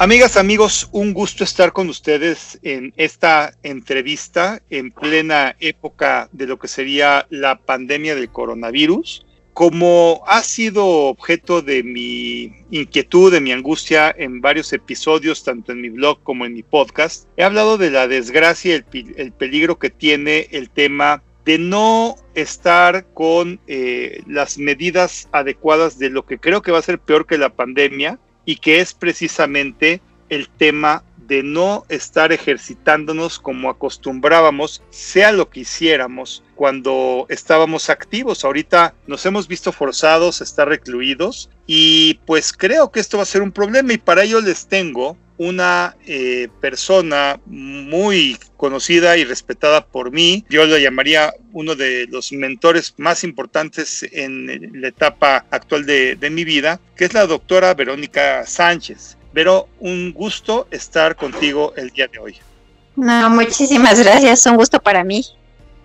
Amigas, amigos, un gusto estar con ustedes en esta entrevista en plena época de lo que sería la pandemia del coronavirus. Como ha sido objeto de mi inquietud, de mi angustia en varios episodios, tanto en mi blog como en mi podcast, he hablado de la desgracia y el, peligro que tiene el tema de no estar con eh, las medidas adecuadas de lo que creo que va a ser peor que la pandemia, y que es precisamente el tema de no estar ejercitándonos como acostumbrábamos, sea lo que hiciéramos cuando estábamos activos. Ahorita nos hemos visto forzados a estar recluidos y pues creo que esto va a ser un problema y para ello les tengo una eh, persona muy conocida y respetada por mí. Yo lo llamaría uno de los mentores más importantes en la etapa actual de, de mi vida, que es la doctora Verónica Sánchez. Pero un gusto estar contigo el día de hoy. No, muchísimas gracias, un gusto para mí.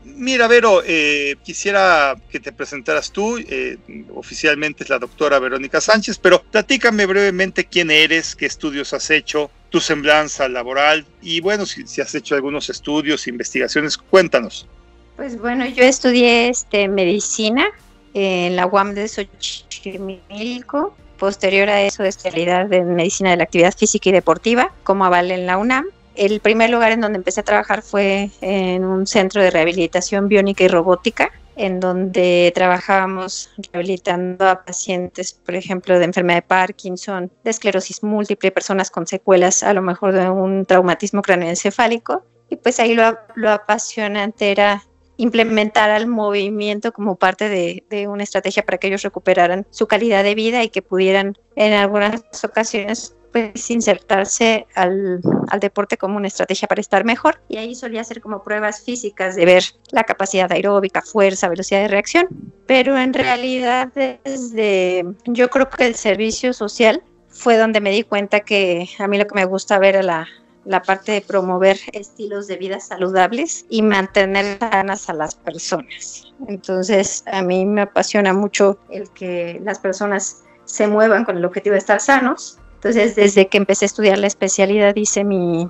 Mira, Vero, eh, quisiera que te presentaras tú. Eh, oficialmente es la doctora Verónica Sánchez, pero platícame brevemente quién eres, qué estudios has hecho, tu semblanza laboral y bueno, si, has hecho algunos estudios, investigaciones, cuéntanos. Pues bueno, yo estudié este, medicina en la UAM de Xochimilco. Posterior a eso, especialidad en medicina de la actividad física y deportiva, como aval en la UNAM el primer lugar en donde empecé a trabajar fue en un centro de rehabilitación biónica y robótica, en donde trabajábamos rehabilitando a pacientes, por ejemplo, de enfermedad de Parkinson, de esclerosis múltiple, personas con secuelas a lo mejor de un traumatismo cráneoencefálico. Y pues ahí lo, apasionante era implementar al movimiento como parte de, una estrategia para que ellos recuperaran su calidad de vida y que pudieran en algunas ocasiones pues insertarse al, deporte como una estrategia para estar mejor. Y ahí solía hacer como pruebas físicas de ver la capacidad aeróbica, fuerza, velocidad de reacción, pero en realidad desde yo creo que el servicio social fue donde me di cuenta que a mí lo que me gusta ver es la, la parte de promover estilos de vida saludables y mantener sanas a las personas. Entonces, a mí me apasiona mucho el que las personas se muevan con el objetivo de estar sanos entonces, desde que empecé a estudiar la especialidad, hice mi,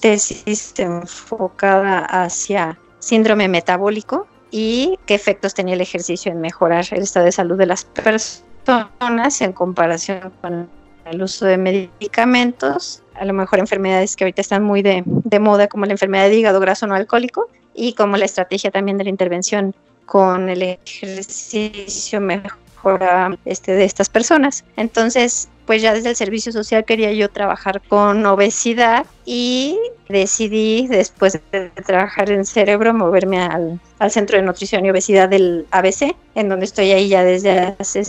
tesis enfocada hacia síndrome metabólico y qué efectos tenía el ejercicio en mejorar el estado de salud de las personas en comparación con el uso de medicamentos, a lo mejor enfermedades que ahorita están muy de, de moda, como la enfermedad de hígado graso no alcohólico, y como la estrategia también de la intervención con el ejercicio mejora este, de estas personas. Entonces, pues ya desde el servicio social quería yo trabajar con obesidad y decidí después de trabajar en cerebro moverme al, Centro de Nutrición y Obesidad del ABC, en donde estoy ahí ya desde hace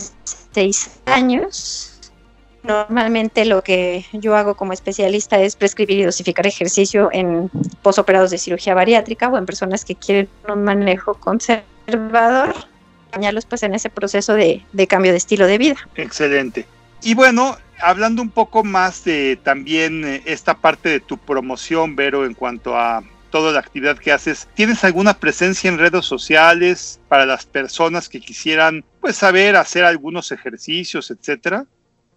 seis años. Normalmente lo que yo hago como especialista es prescribir y dosificar ejercicio en posoperados de cirugía bariátrica o en personas que quieren un manejo conservador, acompañarlos pues en ese proceso de, de cambio de estilo de vida. Excelente. Y bueno, hablando un poco más de también eh, esta parte de tu promoción, Vero, en cuanto a toda la actividad que haces, ¿tienes alguna presencia en redes sociales para las personas que quisieran pues saber hacer algunos ejercicios, etcétera?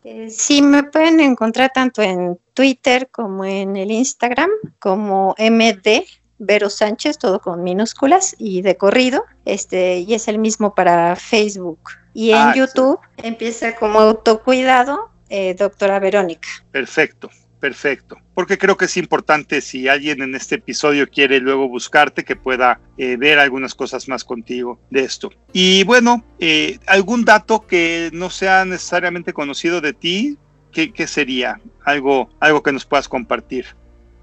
Eh, sí, me pueden encontrar tanto en Twitter como en el Instagram como MD Vero Sánchez, todo con minúsculas y de corrido, este, y es el mismo para Facebook. Y en ah, YouTube empieza como autocuidado, eh, doctora Verónica. Perfecto, perfecto. Porque creo que es importante si alguien en este episodio quiere luego buscarte que pueda eh, ver algunas cosas más contigo de esto. Y bueno, eh, algún dato que no sea necesariamente conocido de ti, ¿qué, sería? Algo, algo que nos puedas compartir.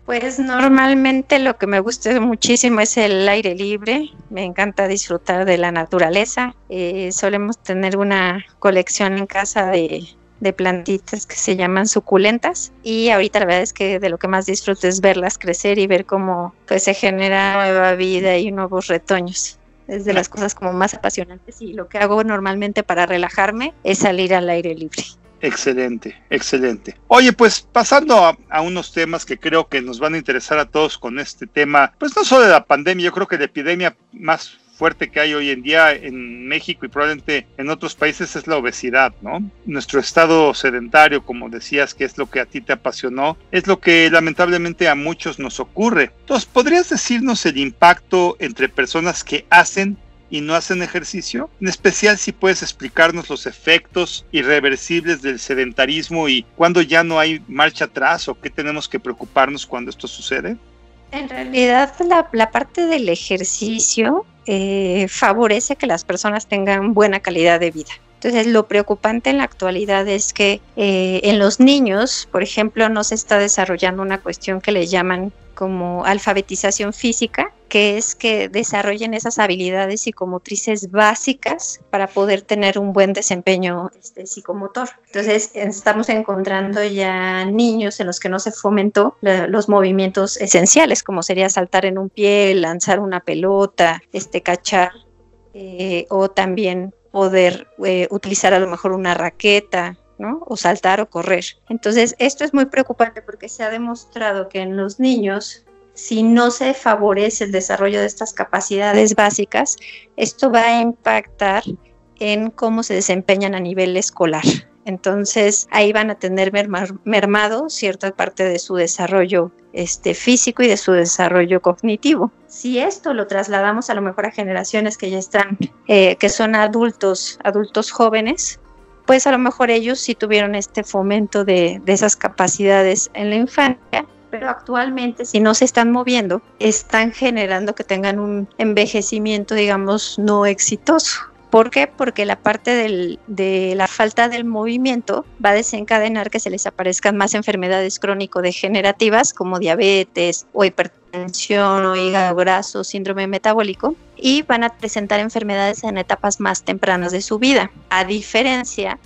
Pues normalmente lo que me gusta muchísimo es el aire libre, me encanta disfrutar de la naturaleza, eh, solemos tener una colección en casa de, plantitas que se llaman suculentas y ahorita la verdad es que de lo que más disfruto es verlas crecer y ver cómo pues, se genera nueva vida y nuevos retoños. es de las cosas como más apasionantes y lo que hago normalmente para relajarme es salir al aire libre. Excelente, excelente. Oye, pues pasando a, unos temas que creo que nos van a interesar a todos con este tema, pues no solo de la pandemia, yo creo que la epidemia más fuerte que hay hoy en día en México y probablemente en otros países es la obesidad, ¿no? Nuestro estado sedentario, como decías, que es lo que a ti te apasionó, es lo que lamentablemente a muchos nos ocurre. Entonces, ¿podrías decirnos el impacto entre personas que hacen y no hacen ejercicio? En especial si puedes explicarnos los efectos irreversibles del sedentarismo y cuándo ya no hay marcha atrás o qué tenemos que preocuparnos cuando esto sucede. En realidad la, parte del ejercicio eh, favorece que las personas tengan buena calidad de vida. Entonces, lo preocupante en la actualidad es que eh, en los niños, por ejemplo, no se está desarrollando una cuestión que le llaman como alfabetización física, que es que desarrollen esas habilidades psicomotrices básicas para poder tener un buen desempeño este, psicomotor. Entonces, estamos encontrando ya niños en los que no se fomentó los movimientos esenciales, como sería saltar en un pie, lanzar una pelota, este, cachar, eh, o también poder eh, utilizar a lo mejor una raqueta, o saltar o correr. Entonces, esto es muy preocupante porque se ha demostrado que en los niños, si no se favorece el desarrollo de estas capacidades básicas, esto va a impactar en cómo se desempeñan a nivel escolar. Entonces ahí van a tener mermado cierta parte de su desarrollo este, físico y de su desarrollo cognitivo. Si esto lo trasladamos a lo mejor a generaciones que ya están, eh, que son adultos, adultos jóvenes, pues a lo mejor ellos sí tuvieron este fomento de, esas capacidades en la infancia, pero actualmente si no se están moviendo, están generando que tengan un envejecimiento, digamos, no exitoso. ¿Por qué? Porque la parte de la falta del movimiento va a desencadenar que se les aparezcan más enfermedades crónico-degenerativas como diabetes o hipertensión o hígado graso, síndrome metabólico y van a presentar enfermedades en etapas más tempranas de su vida, a diferencia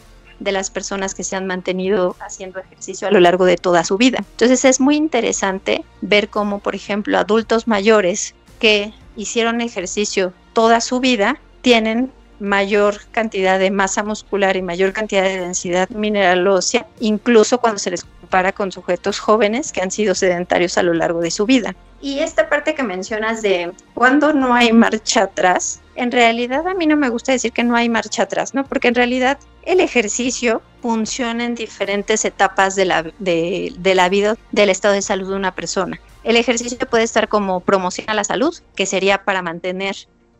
de las personas que se han mantenido haciendo ejercicio a lo largo de toda su vida. Entonces es muy interesante ver cómo, por ejemplo, adultos mayores que hicieron ejercicio toda su vida tienen mayor cantidad de masa muscular y mayor cantidad de densidad mineral ósea, incluso cuando se les compara con sujetos jóvenes que han sido sedentarios a lo largo de su vida. Y esta parte que mencionas de cuando no hay marcha atrás, en realidad a mí no me gusta decir que no hay marcha atrás, ¿no? Porque en realidad el ejercicio funciona en diferentes etapas de la, de, la vida del estado de salud de una persona. El ejercicio puede estar como promoción a la salud, que sería para mantener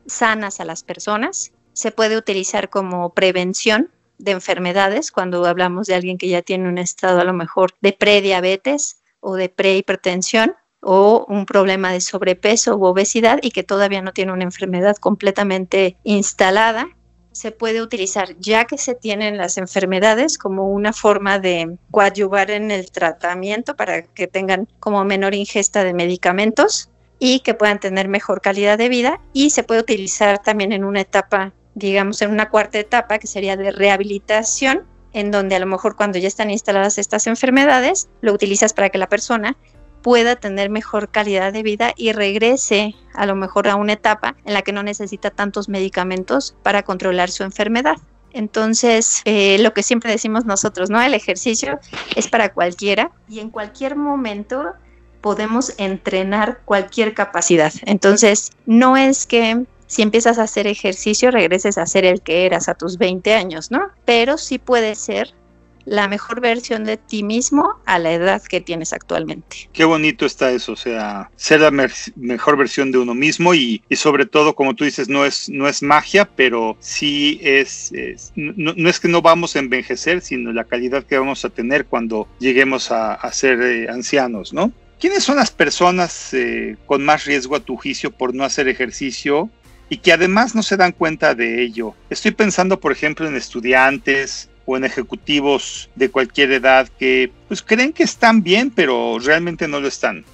sanas a las personas, se puede utilizar como prevención de enfermedades cuando hablamos de alguien que ya tiene un estado a lo mejor de prediabetes o de prehipertensión o un problema de sobrepeso u obesidad y que todavía no tiene una enfermedad completamente instalada, se puede utilizar ya que se tienen las enfermedades como una forma de coadyuvar en el tratamiento para que tengan como menor ingesta de medicamentos y que puedan tener mejor calidad de vida. Y se puede utilizar también en una etapa digamos, en una cuarta etapa que sería de rehabilitación, en donde a lo mejor cuando ya están instaladas estas enfermedades, lo utilizas para que la persona pueda tener mejor calidad de vida y regrese a lo mejor a una etapa en la que no necesita tantos medicamentos para controlar su enfermedad. Entonces, eh, lo que siempre decimos nosotros, ¿no? El ejercicio es para cualquiera y en cualquier momento podemos entrenar cualquier capacidad. Entonces, no es que si empiezas a hacer ejercicio, regreses a ser el que eras a tus 20 años, ¿no? Pero sí puede ser la mejor versión de ti mismo a la edad que tienes actualmente. Qué bonito está eso, o sea, ser la mejor versión de uno mismo y, sobre todo, como tú dices, no es, no es magia, pero sí es, no, es que no vamos a envejecer, sino la calidad que vamos a tener cuando lleguemos a, ser eh, ancianos, ¿no? ¿Quiénes son las personas eh, con más riesgo a tu juicio por no hacer ejercicio y que además no se dan cuenta de ello. Estoy pensando, por ejemplo, en estudiantes o en ejecutivos de cualquier edad que pues creen que están bien, pero realmente no lo están.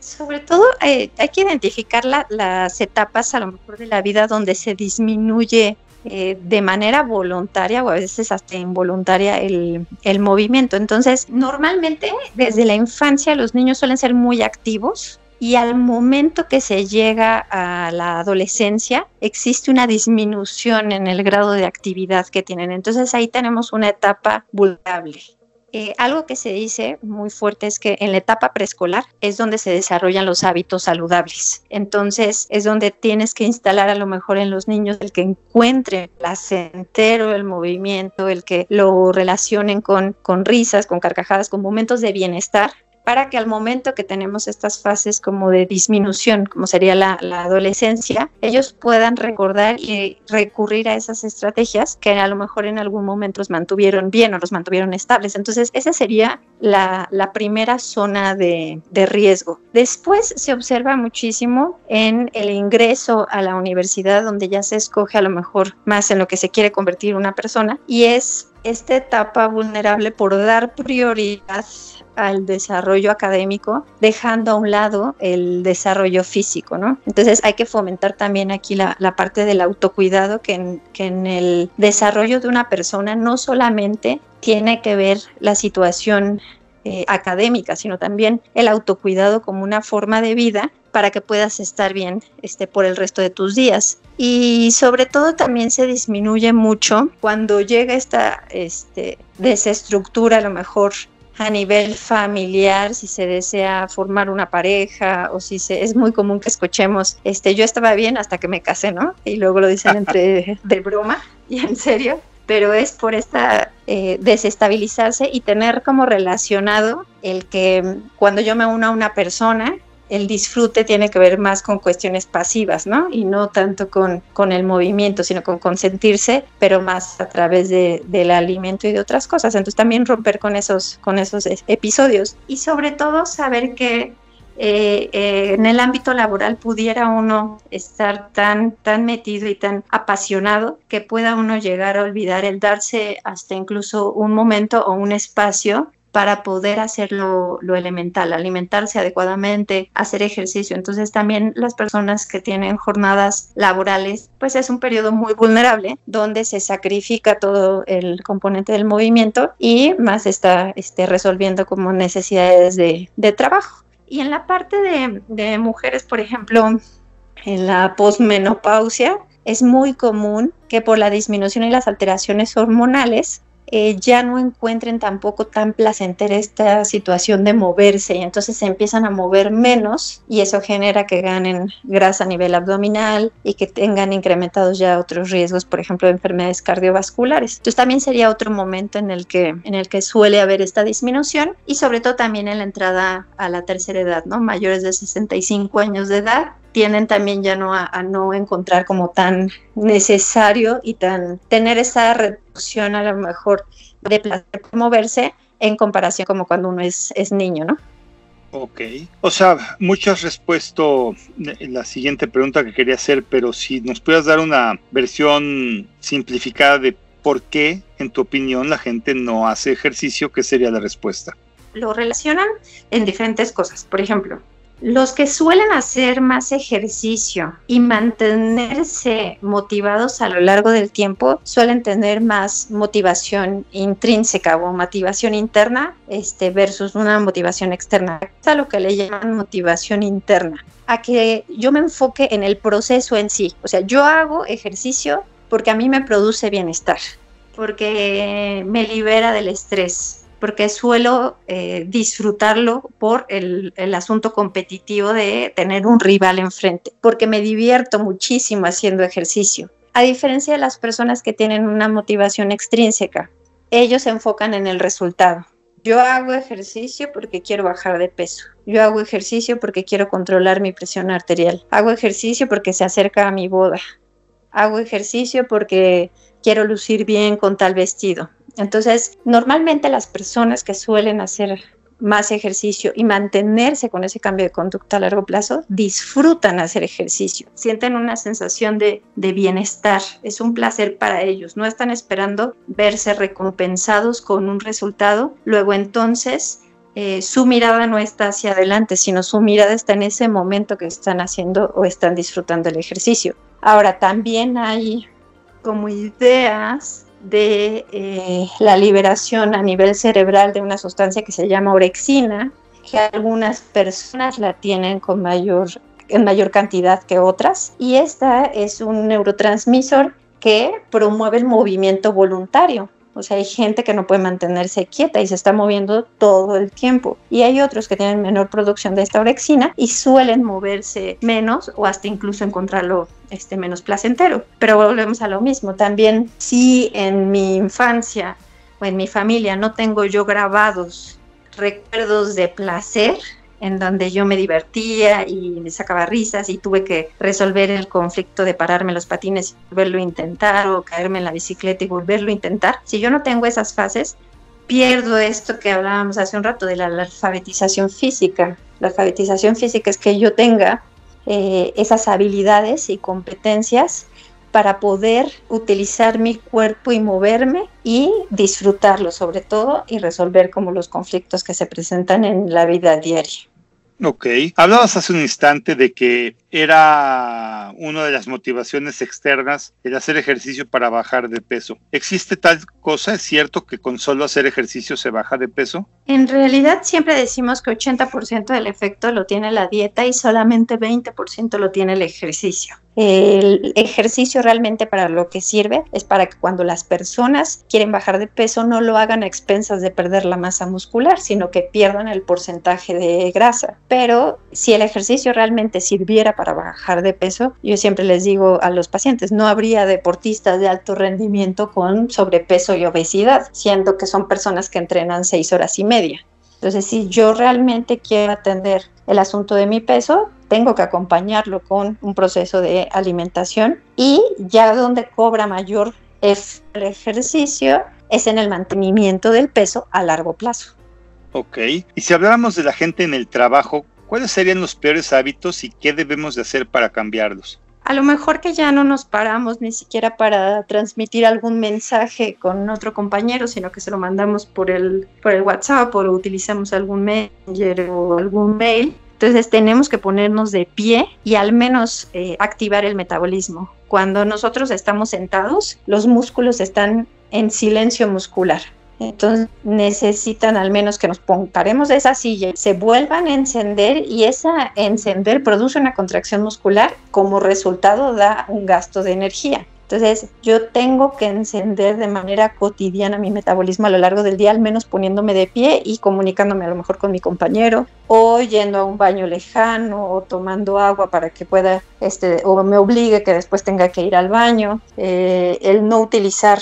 Sobre todo eh, hay que identificar las etapas a lo mejor de la vida donde se disminuye eh, de manera voluntaria o a veces hasta involuntaria el, el, movimiento. Entonces, normalmente desde la infancia los niños suelen ser muy activos y al momento que se llega a la adolescencia existe una disminución en el grado de actividad que tienen. Entonces ahí tenemos una etapa vulnerable. Eh, algo que se dice muy fuerte es que en la etapa preescolar es donde se desarrollan los hábitos saludables. Entonces es donde tienes que instalar a lo mejor en los niños el que encuentren placentero el movimiento, el que lo relacionen con, con risas, con carcajadas, con momentos de bienestar para que al momento que tenemos estas fases como de disminución, como sería la, adolescencia, ellos puedan recordar y recurrir a esas estrategias que a lo mejor en algún momento los mantuvieron bien o los mantuvieron estables. Entonces, esa sería la, primera zona de, riesgo. Después se observa muchísimo en el ingreso a la universidad, donde ya se escoge a lo mejor más en lo que se quiere convertir una persona, y es esta etapa vulnerable por dar prioridad al desarrollo académico, dejando a un lado el desarrollo físico, ¿no? Entonces hay que fomentar también aquí la, parte del autocuidado, que en, que en el desarrollo de una persona no solamente tiene que ver la situación eh, académica, sino también el autocuidado como una forma de vida para que puedas estar bien este, por el resto de tus días. Y sobre todo también se disminuye mucho cuando llega esta este, desestructura a lo mejor a nivel familiar, si se desea formar una pareja o si se, es muy común que escuchemos, este, yo estaba bien hasta que me casé, ¿no? Y luego lo dicen entre de broma y en serio, pero es por esta eh, desestabilizarse y tener como relacionado el que cuando yo me uno a una persona, el disfrute tiene que ver más con cuestiones pasivas, ¿no? Y no tanto con, con el movimiento, sino con consentirse, pero más a través de, del alimento y de otras cosas. Entonces también romper con esos, con esos episodios y sobre todo saber que eh, eh, en el ámbito laboral pudiera uno estar tan, tan metido y tan apasionado que pueda uno llegar a olvidar el darse hasta incluso un momento o un espacio para poder hacer lo, elemental, alimentarse adecuadamente, hacer ejercicio. Entonces también las personas que tienen jornadas laborales, pues es un periodo muy vulnerable donde se sacrifica todo el componente del movimiento y más está este, resolviendo como necesidades de, trabajo. Y en la parte de, de mujeres, por ejemplo, en la posmenopausia, es muy común que por la disminución y las alteraciones hormonales eh, ya no encuentren tampoco tan placentera esta situación de moverse y entonces se empiezan a mover menos y eso genera que ganen grasa a nivel abdominal y que tengan incrementados ya otros riesgos, por ejemplo, de enfermedades cardiovasculares. Entonces también sería otro momento en el que, en el que suele haber esta disminución y sobre todo también en la entrada a la tercera edad, ¿no? Mayores de 65 años de edad tienden también ya no a, no encontrar como tan necesario y tan tener esa a lo mejor de placer moverse en comparación como cuando uno es, es niño, ¿no? Ok, o sea, mucho has respuesto la siguiente pregunta que quería hacer, pero si nos puedas dar una versión simplificada de por qué, en tu opinión, la gente no hace ejercicio, ¿qué sería la respuesta? Lo relacionan en diferentes cosas. Por ejemplo, los que suelen hacer más ejercicio y mantenerse motivados a lo largo del tiempo suelen tener más motivación intrínseca o motivación interna este, versus una motivación externa. Es a lo que le llaman motivación interna. A que yo me enfoque en el proceso en sí. O sea, yo hago ejercicio porque a mí me produce bienestar, porque me libera del estrés, porque suelo eh, disfrutarlo por el, asunto competitivo de tener un rival enfrente, porque me divierto muchísimo haciendo ejercicio. A diferencia de las personas que tienen una motivación extrínseca, ellos se enfocan en el resultado. Yo hago ejercicio porque quiero bajar de peso. Yo hago ejercicio porque quiero controlar mi presión arterial. Hago ejercicio porque se acerca a mi boda. Hago ejercicio porque quiero lucir bien con tal vestido. Entonces, normalmente las personas que suelen hacer más ejercicio y mantenerse con ese cambio de conducta a largo plazo, disfrutan hacer ejercicio, sienten una sensación de, bienestar, es un placer para ellos, no están esperando verse recompensados con un resultado, luego entonces eh, su mirada no está hacia adelante, sino su mirada está en ese momento que están haciendo o están disfrutando el ejercicio. Ahora, también hay como ideas de eh, la liberación a nivel cerebral de una sustancia que se llama orexina, que algunas personas la tienen con mayor, en mayor cantidad que otras. Y esta es un neurotransmisor que promueve el movimiento voluntario. O sea, hay gente que no puede mantenerse quieta y se está moviendo todo el tiempo. Y hay otros que tienen menor producción de esta orexina y suelen moverse menos o hasta incluso encontrarlo este, menos placentero. Pero volvemos a lo mismo. También si en mi infancia o en mi familia no tengo yo grabados recuerdos de placer, en donde yo me divertía y me sacaba risas y tuve que resolver el conflicto de pararme los patines y volverlo a intentar o caerme en la bicicleta y volverlo a intentar. Si yo no tengo esas fases, pierdo esto que hablábamos hace un rato de la, alfabetización física. La alfabetización física es que yo tenga eh, esas habilidades y competencias para poder utilizar mi cuerpo y moverme y disfrutarlo sobre todo y resolver como los conflictos que se presentan en la vida diaria. Ok. Hablabas hace un instante de que era una de las motivaciones externas el hacer ejercicio para bajar de peso. ¿Existe tal cosa? ¿Es cierto que con solo hacer ejercicio se baja de peso? En realidad siempre decimos que 80% del efecto lo tiene la dieta y solamente 20% lo tiene el ejercicio. El ejercicio realmente para lo que sirve es para que cuando las personas quieren bajar de peso no lo hagan a expensas de perder la masa muscular, sino que pierdan el porcentaje de grasa. Pero si el ejercicio realmente sirviera para bajar de peso, yo siempre les digo a los pacientes, no habría deportistas de alto rendimiento con sobrepeso y obesidad, siendo que son personas que entrenan seis horas y media. Entonces, si yo realmente quiero atender el asunto de mi peso, tengo que acompañarlo con un proceso de alimentación y ya donde cobra mayor el ejercicio es en el mantenimiento del peso a largo plazo. Ok, y si habláramos de la gente en el trabajo, ¿cuáles serían los peores hábitos y qué debemos de hacer para cambiarlos? A lo mejor que ya no nos paramos ni siquiera para transmitir algún mensaje con otro compañero, sino que se lo mandamos por el, por el WhatsApp o utilizamos algún Messenger o algún mail. Entonces tenemos que ponernos de pie y al menos eh, activar el metabolismo. Cuando nosotros estamos sentados, los músculos están en silencio muscular. Entonces necesitan al menos que nos pongaremos de esa silla, se vuelvan a encender y esa encender produce una contracción muscular, como resultado da un gasto de energía. Entonces yo tengo que encender de manera cotidiana mi metabolismo a lo largo del día, al menos poniéndome de pie y comunicándome a lo mejor con mi compañero o yendo a un baño lejano o tomando agua para que pueda, este, o me obligue que después tenga que ir al baño. Eh, el no utilizar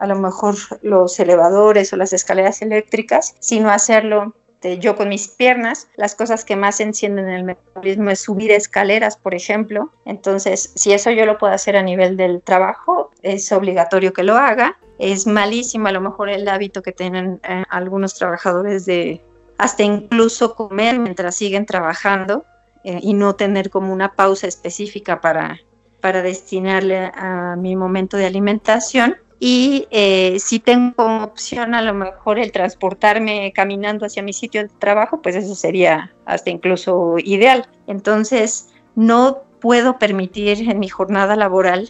a lo mejor los elevadores o las escaleras eléctricas, sino hacerlo yo con mis piernas. Las cosas que más encienden el metabolismo es subir escaleras, por ejemplo. Entonces, si eso yo lo puedo hacer a nivel del trabajo, es obligatorio que lo haga. Es malísimo a lo mejor el hábito que tienen eh, algunos trabajadores de hasta incluso comer mientras siguen trabajando eh, y no tener como una pausa específica para, para destinarle a mi momento de alimentación y eh, si tengo opción a lo mejor el transportarme caminando hacia mi sitio de trabajo, pues eso sería hasta incluso ideal. Entonces, no puedo permitir en mi jornada laboral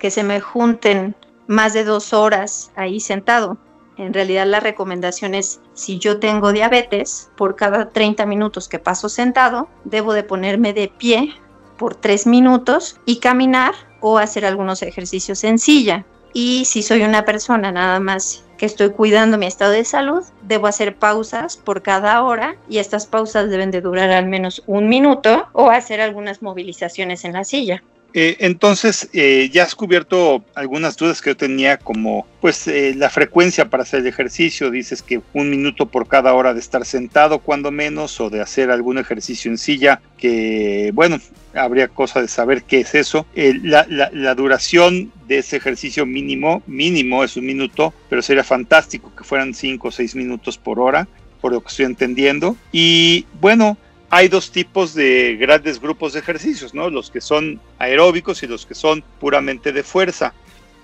que se me junten más de dos horas ahí sentado. En realidad la recomendación es, si yo tengo diabetes, por cada 30 minutos que paso sentado, debo de ponerme de pie por tres minutos y caminar o hacer algunos ejercicios en silla. Y si soy una persona nada más que estoy cuidando mi estado de salud, debo hacer pausas por cada hora y estas pausas deben de durar al menos un minuto o hacer algunas movilizaciones en la silla. Eh, entonces, eh, ya has cubierto algunas dudas que yo tenía, como pues eh, la frecuencia para hacer el ejercicio. Dices que un minuto por cada hora de estar sentado, cuando menos, o de hacer algún ejercicio en silla, que bueno, habría cosa de saber qué es eso. La, la, duración de ese ejercicio mínimo, mínimo es un minuto, pero sería fantástico que fueran cinco o seis minutos por hora, por lo que estoy entendiendo. Y bueno, hay dos tipos de grandes grupos de ejercicios, ¿no? Los que son aeróbicos y los que son puramente de fuerza.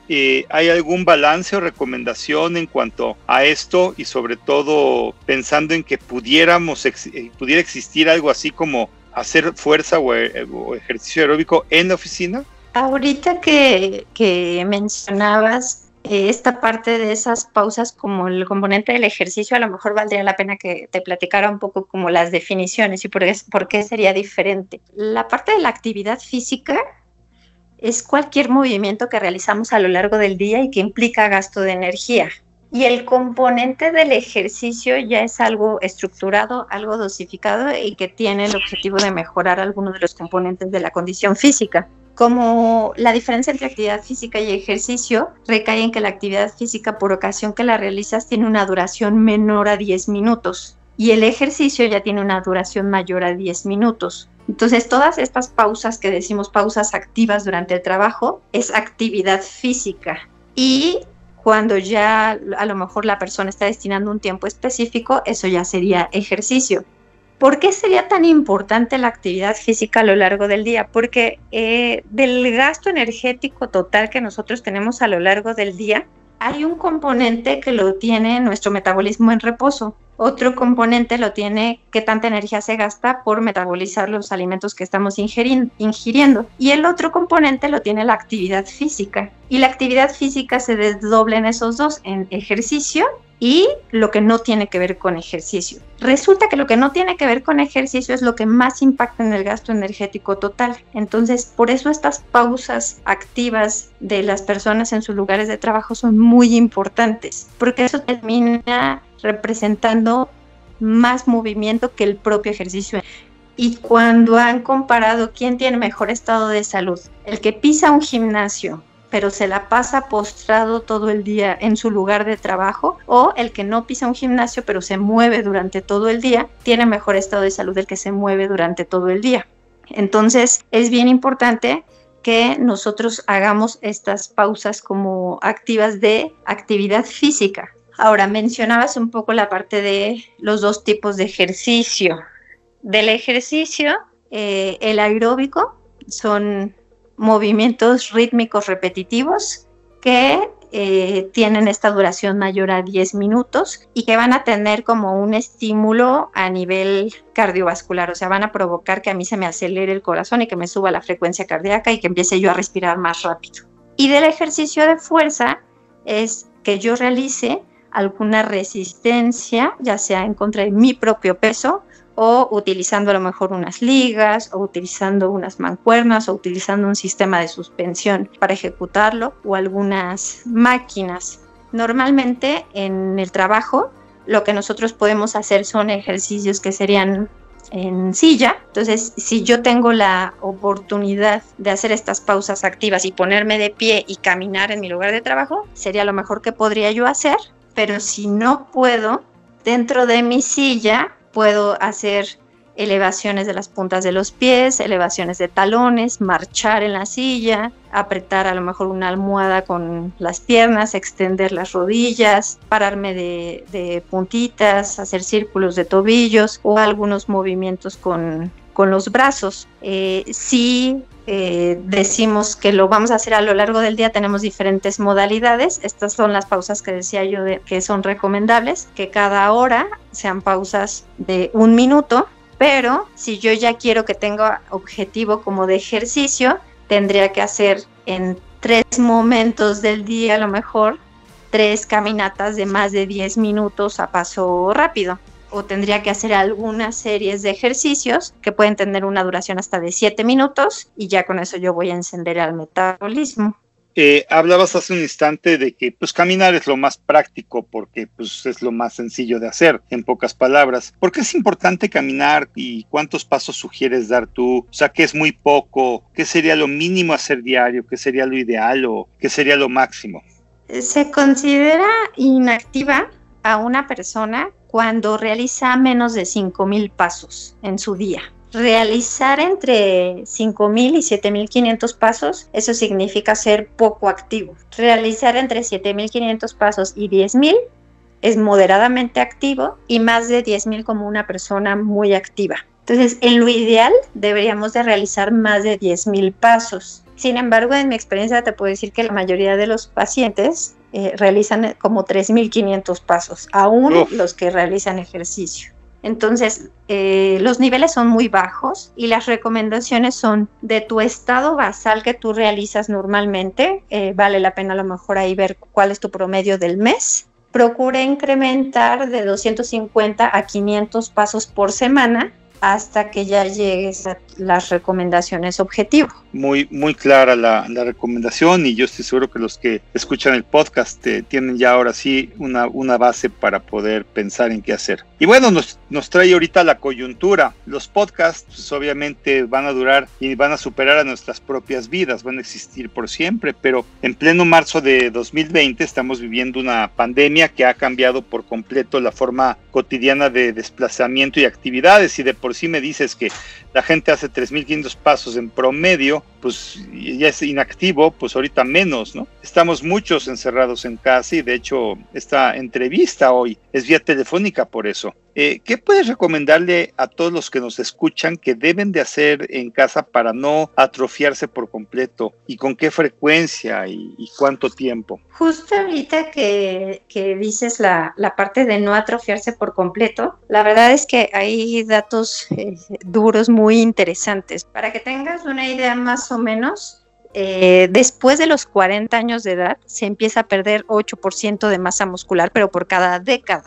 Eh, ¿Hay algún balance o recomendación en cuanto a esto y sobre todo pensando en que pudiéramos eh, pudiera existir algo así como hacer fuerza o, eh, o ejercicio aeróbico en la oficina? Ahorita que, que mencionabas esta parte de esas pausas como el componente del ejercicio, a lo mejor valdría la pena que te platicara un poco como las definiciones y por por qué sería diferente. La parte de la actividad física es cualquier movimiento que realizamos a lo largo del día y que implica gasto de energía. Y el componente del ejercicio ya es algo estructurado, algo dosificado y que tiene el objetivo de mejorar algunos de los componentes de la condición física. Como la diferencia entre actividad física y ejercicio recae en que la actividad física por ocasión que la realizas tiene una duración menor a 10 minutos y el ejercicio ya tiene una duración mayor a 10 minutos. Entonces, todas estas pausas que decimos pausas activas durante el trabajo es actividad física. Y cuando ya a lo mejor la persona está destinando un tiempo específico, eso ya sería ejercicio. ¿Por qué sería tan importante la actividad física a lo largo del día? Porque eh, del gasto energético total que nosotros tenemos a lo largo del día, hay un componente que lo tiene nuestro metabolismo en reposo. Otro componente lo tiene qué tanta energía se gasta por metabolizar los alimentos que estamos ingiriendo. Y el otro componente lo tiene la actividad física. Y la actividad física se desdobla en esos dos, en ejercicio y lo que no tiene que ver con ejercicio. Resulta que lo que no tiene que ver con ejercicio es lo que más impacta en el gasto energético total. Entonces, por eso estas pausas activas de las personas en sus lugares de trabajo son muy importantes, porque eso termina representando más movimiento que el propio ejercicio. Y cuando han comparado quién tiene mejor estado de salud, el que pisa un gimnasio pero se la pasa postrado todo el día en su lugar de trabajo, o el que no pisa un gimnasio pero se mueve durante todo el día, tiene mejor estado de salud el que se mueve durante todo el día. Entonces es bien importante que nosotros hagamos estas pausas como activas de actividad física. Ahora, mencionabas un poco la parte de los dos tipos de ejercicio. Del ejercicio, eh, el aeróbico son movimientos rítmicos repetitivos que eh, tienen esta duración mayor a 10 minutos y que van a tener como un estímulo a nivel cardiovascular, o sea, van a provocar que a mí se me acelere el corazón y que me suba la frecuencia cardíaca y que empiece yo a respirar más rápido. Y del ejercicio de fuerza es que yo realice alguna resistencia, ya sea en contra de mi propio peso o utilizando a lo mejor unas ligas o utilizando unas mancuernas o utilizando un sistema de suspensión para ejecutarlo o algunas máquinas. Normalmente en el trabajo lo que nosotros podemos hacer son ejercicios que serían en silla. Entonces, si yo tengo la oportunidad de hacer estas pausas activas y ponerme de pie y caminar en mi lugar de trabajo, sería lo mejor que podría yo hacer. Pero si no puedo, dentro de mi silla puedo hacer elevaciones de las puntas de los pies, elevaciones de talones, marchar en la silla, apretar a lo mejor una almohada con las piernas, extender las rodillas, pararme de, puntitas, hacer círculos de tobillos o algunos movimientos con, los brazos. Eh, sí eh, decimos que lo vamos a hacer a lo largo del día, tenemos diferentes modalidades. Estas son las pausas que decía yo que son recomendables, que cada hora sean pausas de un minuto, pero si yo ya quiero que tenga objetivo como de ejercicio, tendría que hacer en tres momentos del día a lo mejor tres caminatas de más de 10 minutos a paso rápido o tendría que hacer algunas series de ejercicios que pueden tener una duración hasta de 7 minutos y ya con eso yo voy a encender al metabolismo. Eh, hablabas hace un instante de que pues caminar es lo más práctico porque pues es lo más sencillo de hacer, en pocas palabras. ¿Por qué es importante caminar y cuántos pasos sugieres dar tú? O sea, ¿qué es muy poco? ¿Qué sería lo mínimo hacer diario? ¿Qué sería lo ideal o qué sería lo máximo? Se considera inactiva a una persona cuando realiza menos de 5.000 pasos en su día. Realizar entre 5.000 y 7.500 pasos, eso significa ser poco activo. Realizar entre 7.500 pasos y 10.000 es moderadamente activo y más de 10.000 como una persona muy activa. Entonces, en lo ideal deberíamos de realizar más de 10.000 pasos. Sin embargo, en mi experiencia te puedo decir que la mayoría de los pacientes eh, realizan como 3.500 pasos, aún los que realizan ejercicio. Entonces, eh, los niveles son muy bajos y las recomendaciones son de tu estado basal que tú realizas normalmente. Eh, vale la pena a lo mejor ahí ver cuál es tu promedio del mes. Procura incrementar de 250 a 500 pasos por semana hasta que ya llegues a las recomendaciones objetivo. Muy, muy clara la, recomendación y yo estoy seguro que los que escuchan el podcast eh, tienen ya ahora sí una, una base para poder pensar en qué hacer. Y bueno, nos, nos trae ahorita la coyuntura. Los podcasts pues, obviamente van a durar y van a superar a nuestras propias vidas, van a existir por siempre, pero en pleno marzo de 2020 estamos viviendo una pandemia que ha cambiado por completo la forma cotidiana de desplazamiento y actividades y de por sí me dices que la gente hace 3.500 pasos en promedio, pues ya es inactivo, pues ahorita menos, ¿no? Estamos muchos encerrados en casa y de hecho esta entrevista hoy es vía telefónica por eso. Eh, ¿Qué puedes recomendarle a todos los que nos escuchan que deben de hacer en casa para no atrofiarse por completo? ¿Y con qué frecuencia y, cuánto tiempo? Justo ahorita que, dices la, parte de no atrofiarse por completo, la verdad es que hay datos eh, duros muy interesantes. Para que tengas una idea más o menos, eh, después de los 40 años de edad se empieza a perder 8% de masa muscular, pero por cada década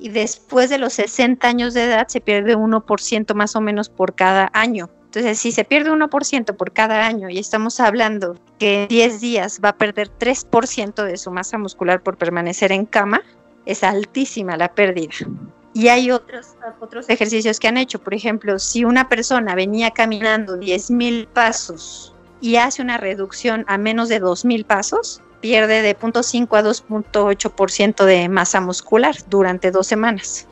y después de los 60 años de edad se pierde 1% más o menos por cada año. Entonces, si se pierde 1% por cada año y estamos hablando que en 10 días va a perder 3% de su masa muscular por permanecer en cama, es altísima la pérdida. Y hay otros, otros ejercicios que han hecho. Por ejemplo, si una persona venía caminando 10.000 pasos y hace una reducción a menos de 2.000 pasos, pierde de 0.5 a 2.8% de masa muscular durante dos semanas.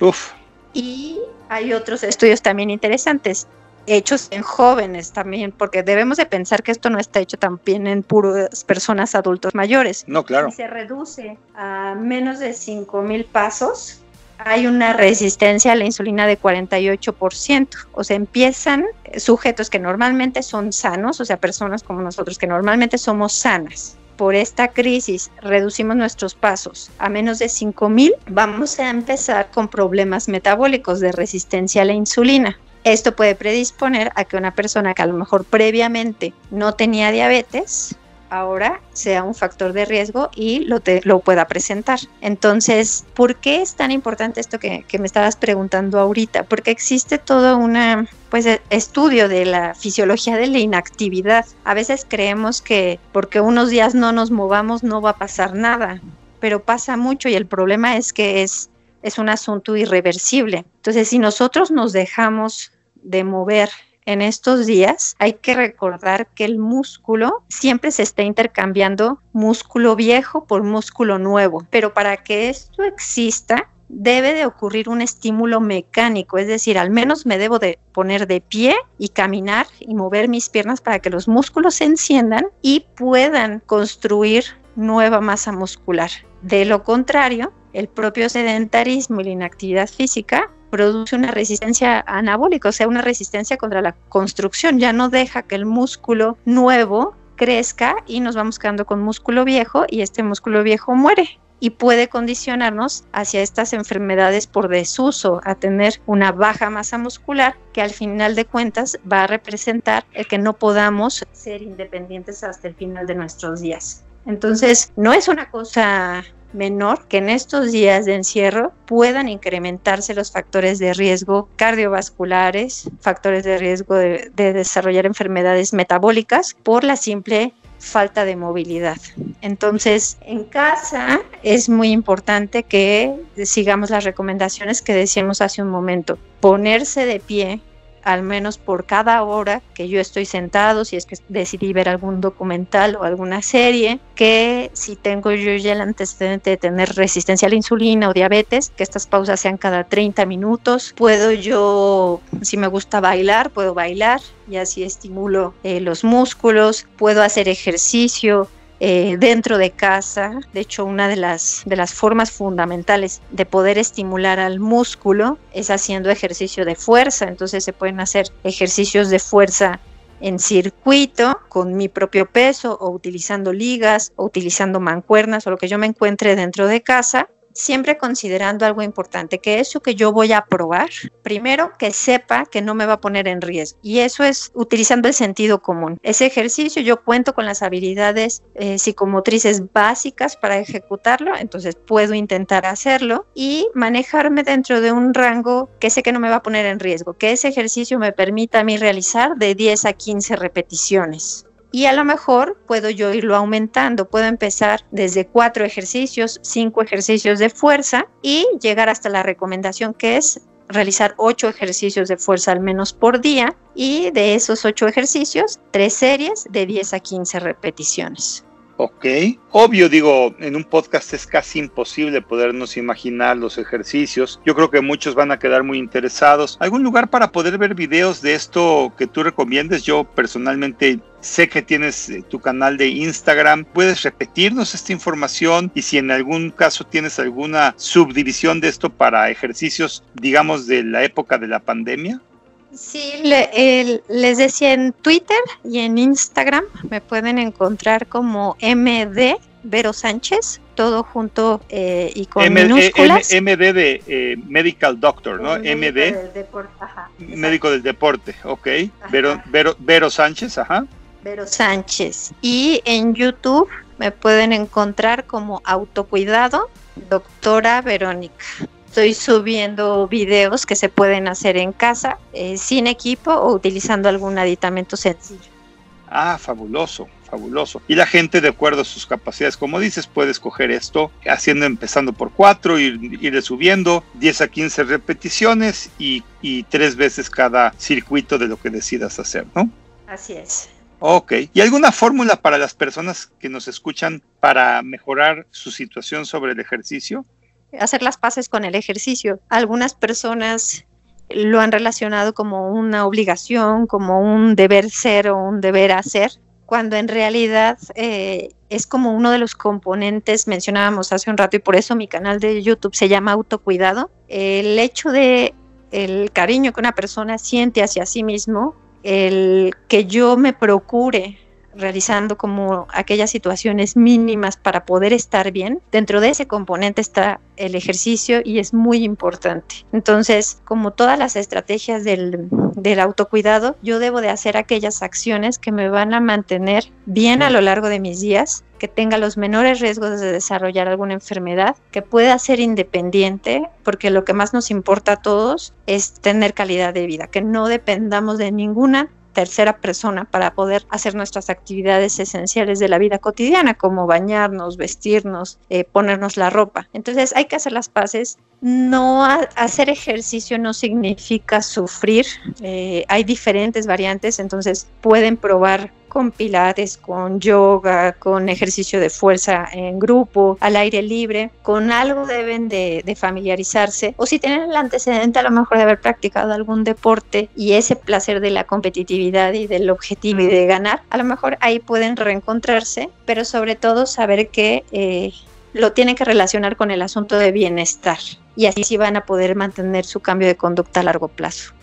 Uf. Y hay otros estudios también interesantes, hechos en jóvenes también, porque debemos de pensar que esto no está hecho también en puras personas adultos mayores. No, claro. Si se reduce a menos de 5.000 pasos, hay una resistencia a la insulina de 48%. O sea, empiezan sujetos que normalmente son sanos, o sea, personas como nosotros que normalmente somos sanas, por esta crisis reducimos nuestros pasos a menos de 5.000, vamos a empezar con problemas metabólicos de resistencia a la insulina. Esto puede predisponer a que una persona que a lo mejor previamente no tenía diabetes ahora sea un factor de riesgo y lo, lo pueda presentar. Entonces, ¿por qué es tan importante esto que, me estabas preguntando ahorita? Porque existe todo un pues, e, estudio de la fisiología de la inactividad. A veces creemos que porque unos días no nos movamos no va a pasar nada, pero pasa mucho y el problema es que es, es un asunto irreversible. Entonces, si nosotros nos dejamos de mover en estos días, hay que recordar que el músculo siempre se está intercambiando músculo viejo por músculo nuevo, pero para que esto exista, debe de ocurrir un estímulo mecánico, es decir, al menos me debo de poner de pie y caminar y mover mis piernas para que los músculos se enciendan y puedan construir nueva masa muscular. De lo contrario, el propio sedentarismo y la inactividad física produce una resistencia anabólica, o sea, una resistencia contra la construcción, ya no deja que el músculo nuevo crezca y nos vamos quedando con músculo viejo y este músculo viejo muere y puede condicionarnos hacia estas enfermedades por desuso, a tener una baja masa muscular que al final de cuentas va a representar el que no podamos ser independientes hasta el final de nuestros días. Entonces, no es una cosa menor que en estos días de encierro puedan incrementarse los factores de riesgo cardiovasculares, factores de riesgo de, desarrollar enfermedades metabólicas por la simple falta de movilidad. Entonces, en casa es muy importante que sigamos las recomendaciones que decíamos hace un momento. Ponerse de pie al menos por cada hora que yo estoy sentado, si es que decidí ver algún documental o alguna serie, que si tengo yo ya el antecedente de tener resistencia a la insulina o diabetes, que estas pausas sean cada 30 minutos. Puedo yo, si me gusta bailar, puedo bailar y así estimulo eh, los músculos, puedo hacer ejercicio, eh, dentro de casa. De hecho, una de las, de las formas fundamentales de poder estimular al músculo es haciendo ejercicio de fuerza. Entonces se pueden hacer ejercicios de fuerza en circuito con mi propio peso o utilizando ligas o utilizando mancuernas o lo que yo me encuentre dentro de casa siempre considerando algo importante, que eso que yo voy a probar, primero que sepa que no me va a poner en riesgo. Y eso es utilizando el sentido común. Ese ejercicio yo cuento con las habilidades eh, psicomotrices básicas para ejecutarlo, entonces puedo intentar hacerlo y manejarme dentro de un rango que sé que no me va a poner en riesgo, que ese ejercicio me permita a mí realizar de 10 a 15 repeticiones y a lo mejor puedo yo irlo aumentando. Puedo empezar desde cuatro ejercicios, cinco ejercicios de fuerza y llegar hasta la recomendación que es realizar ocho ejercicios de fuerza al menos por día y de esos ocho ejercicios, tres series de 10 a 15 repeticiones. Ok, obvio digo, en un podcast es casi imposible podernos imaginar los ejercicios. Yo creo que muchos van a quedar muy interesados. ¿Algún lugar para poder ver videos de esto que tú recomiendes? Yo personalmente sé que tienes eh, tu canal de Instagram. ¿Puedes repetirnos esta información? Y si en algún caso tienes alguna subdivisión de esto para ejercicios, digamos, de la época de la pandemia. Sí, les decía en Twitter y en Instagram me pueden encontrar como MD Vero Sánchez, todo junto eh, y con minúsculas. MD de eh, Medical Doctor, ¿no? MD. médico del deporte, ok. Vero, Vero, Vero Sánchez, ajá. Vero Sánchez. Y en YouTube me pueden encontrar como autocuidado, doctora Verónica estoy subiendo videos que se pueden hacer en casa eh, sin equipo o utilizando algún aditamento sencillo. Ah, fabuloso, fabuloso. Y la gente, de acuerdo a sus capacidades, como dices, puede escoger esto haciendo, empezando por cuatro, ir, ir subiendo 10 a 15 repeticiones y, y tres veces cada circuito de lo que decidas hacer, ¿no? Así es. Ok. ¿Y alguna fórmula para las personas que nos escuchan para mejorar su situación sobre el ejercicio? Hacer las paces con el ejercicio. Algunas personas lo han relacionado como una obligación, como un deber ser o un deber hacer, cuando en realidad eh, es como uno de los componentes, mencionábamos hace un rato, y por eso mi canal de YouTube se llama Autocuidado. El hecho de el cariño que una persona siente hacia sí mismo, el que yo me procure realizando como aquellas situaciones mínimas para poder estar bien, dentro de ese componente está el ejercicio y es muy importante. Entonces, como todas las estrategias del, del, autocuidado, yo debo de hacer aquellas acciones que me van a mantener bien a lo largo de mis días, que tenga los menores riesgos de desarrollar alguna enfermedad, que pueda ser independiente, porque lo que más nos importa a todos es tener calidad de vida, que no dependamos de ninguna tercera persona para poder hacer nuestras actividades esenciales de la vida cotidiana, como bañarnos, vestirnos, eh, ponernos la ropa. Entonces hay que hacer las paces. No hacer ejercicio no significa sufrir. Eh, hay diferentes variantes, entonces pueden probar con pilates, con yoga, con ejercicio de fuerza en grupo, al aire libre, con algo deben de, familiarizarse. O si tienen el antecedente a lo mejor de haber practicado algún deporte y ese placer de la competitividad y del objetivo y de ganar, a lo mejor ahí pueden reencontrarse, pero sobre todo saber que... Eh, lo tienen que relacionar con el asunto de bienestar y así sí van a poder mantener su cambio de conducta a largo plazo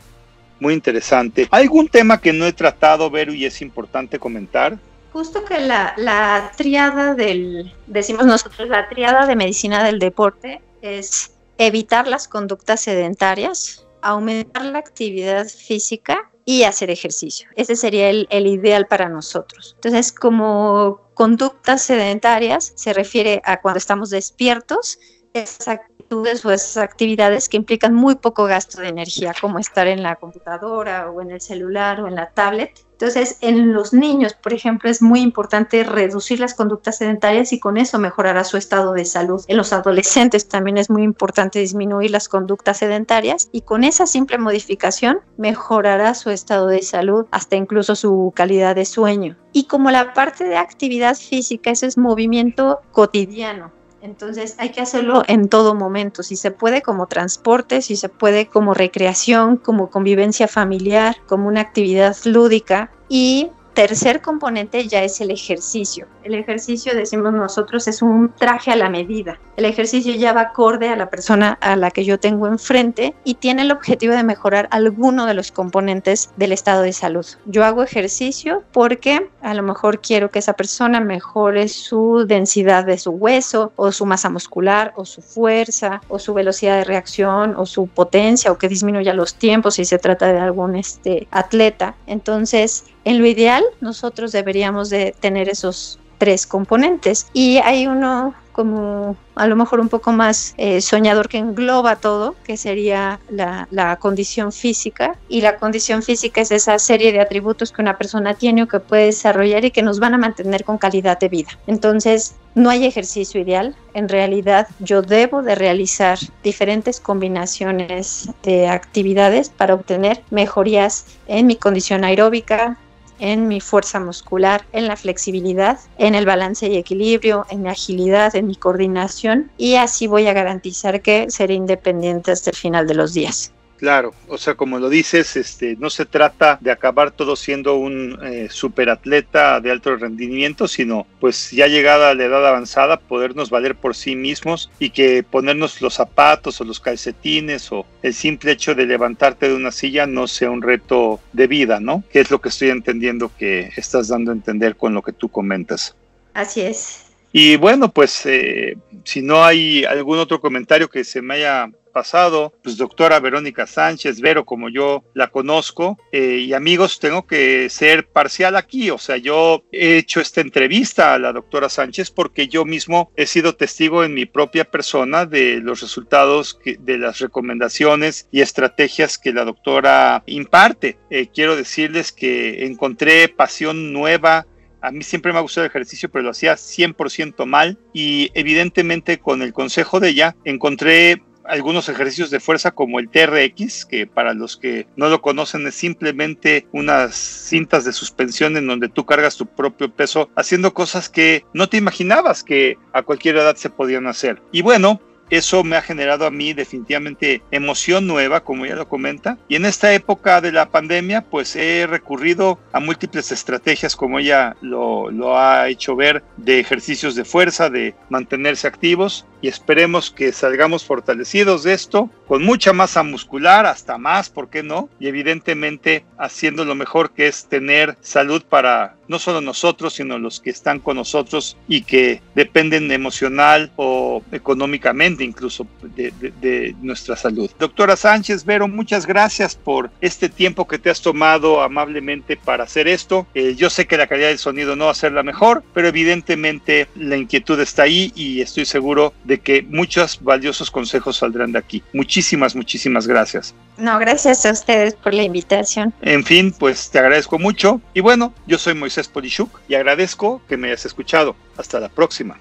muy interesante. ¿Algún tema que no he tratado, Vero, y es importante comentar? Justo que la, la triada del, decimos nosotros, la triada de medicina del deporte es evitar las conductas sedentarias, aumentar la actividad física y hacer ejercicio. Ese sería el, el, ideal para nosotros. Entonces, como conductas sedentarias se refiere a cuando estamos despiertos, esas o esas actividades que implican muy poco gasto de energía, como estar en la computadora o en el celular o en la tablet. Entonces, en los niños, por ejemplo, es muy importante reducir las conductas sedentarias y con eso mejorará su estado de salud. En los adolescentes también es muy importante disminuir las conductas sedentarias y con esa simple modificación mejorará su estado de salud, hasta incluso su calidad de sueño. Y como la parte de actividad física, ese es movimiento cotidiano entonces hay que hacerlo en todo momento, si se puede como transporte, si se puede como recreación, como convivencia familiar, como una actividad lúdica y tercer componente ya es el ejercicio. El ejercicio, decimos nosotros, es un traje a la medida. El ejercicio ya va acorde a la persona a la que yo tengo enfrente y tiene el objetivo de mejorar alguno de los componentes del estado de salud. Yo hago ejercicio porque a lo mejor quiero que esa persona mejore su densidad de su hueso o su masa muscular o su fuerza o su velocidad de reacción o su potencia o que disminuya los tiempos si se trata de algún este, atleta. Entonces, en lo ideal, nosotros deberíamos de tener esos tres componentes y hay uno como a lo mejor un poco más eh, soñador que engloba todo, que sería la, la, condición física. Y la condición física es esa serie de atributos que una persona tiene o que puede desarrollar y que nos van a mantener con calidad de vida. Entonces, no hay ejercicio ideal. En realidad, yo debo de realizar diferentes combinaciones de actividades para obtener mejorías en mi condición aeróbica, en mi fuerza muscular, en la flexibilidad, en el balance y equilibrio, en mi agilidad, en mi coordinación y así voy a garantizar que seré independiente hasta el final de los días. Claro, o sea, como lo dices, este, no se trata de acabar todo siendo un eh, superatleta de alto rendimiento, sino pues ya llegada a la edad avanzada, podernos valer por sí mismos y que ponernos los zapatos o los calcetines o el simple hecho de levantarte de una silla no sea un reto de vida, ¿no? Que es lo que estoy entendiendo que estás dando a entender con lo que tú comentas. Así es. Y bueno, pues eh, si no hay algún otro comentario que se me haya pasado, pues doctora Verónica Sánchez, Vero como yo la conozco, eh, y amigos, tengo que ser parcial aquí, o sea, yo he hecho esta entrevista a la doctora Sánchez porque yo mismo he sido testigo en mi propia persona de los resultados de las recomendaciones y estrategias que la doctora imparte. Eh, quiero decirles que encontré pasión nueva a mí siempre me ha gustado el ejercicio, pero lo hacía 100% mal y evidentemente con el consejo de ella encontré algunos ejercicios de fuerza como el TRX, que para los que no lo conocen es simplemente unas cintas de suspensión en donde tú cargas tu propio peso haciendo cosas que no te imaginabas que a cualquier edad se podían hacer. Y bueno, eso me ha generado a mí definitivamente emoción nueva, como ya lo comenta. Y en esta época de la pandemia, pues he recurrido a múltiples estrategias, como ella lo, lo ha hecho ver, de ejercicios de fuerza, de mantenerse activos. Y esperemos que salgamos fortalecidos de esto, con mucha masa muscular, hasta más, ¿por qué no? Y evidentemente haciendo lo mejor que es tener salud para no solo nosotros, sino los que están con nosotros y que dependen emocional o económicamente incluso de, nuestra salud. Doctora Sánchez, Vero, muchas gracias por este tiempo que te has tomado amablemente para hacer esto. Eh, yo sé que la calidad del sonido no va a ser la mejor, pero evidentemente la inquietud está ahí y estoy seguro de que muchos valiosos consejos saldrán de aquí. Muchísimas, muchísimas gracias. No, gracias a ustedes por la invitación. En fin, pues te agradezco mucho. Y bueno, yo soy Moisés Polishuk y agradezco que me hayas escuchado. Hasta la próxima.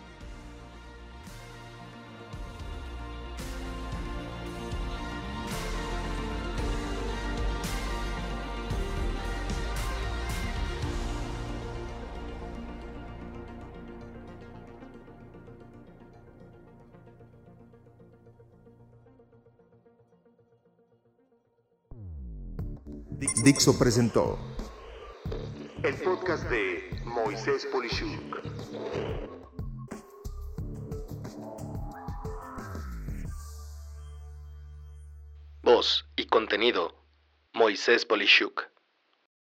Dixo presentó el podcast de Moisés Polishuk. Voz y contenido Moisés Polishuk.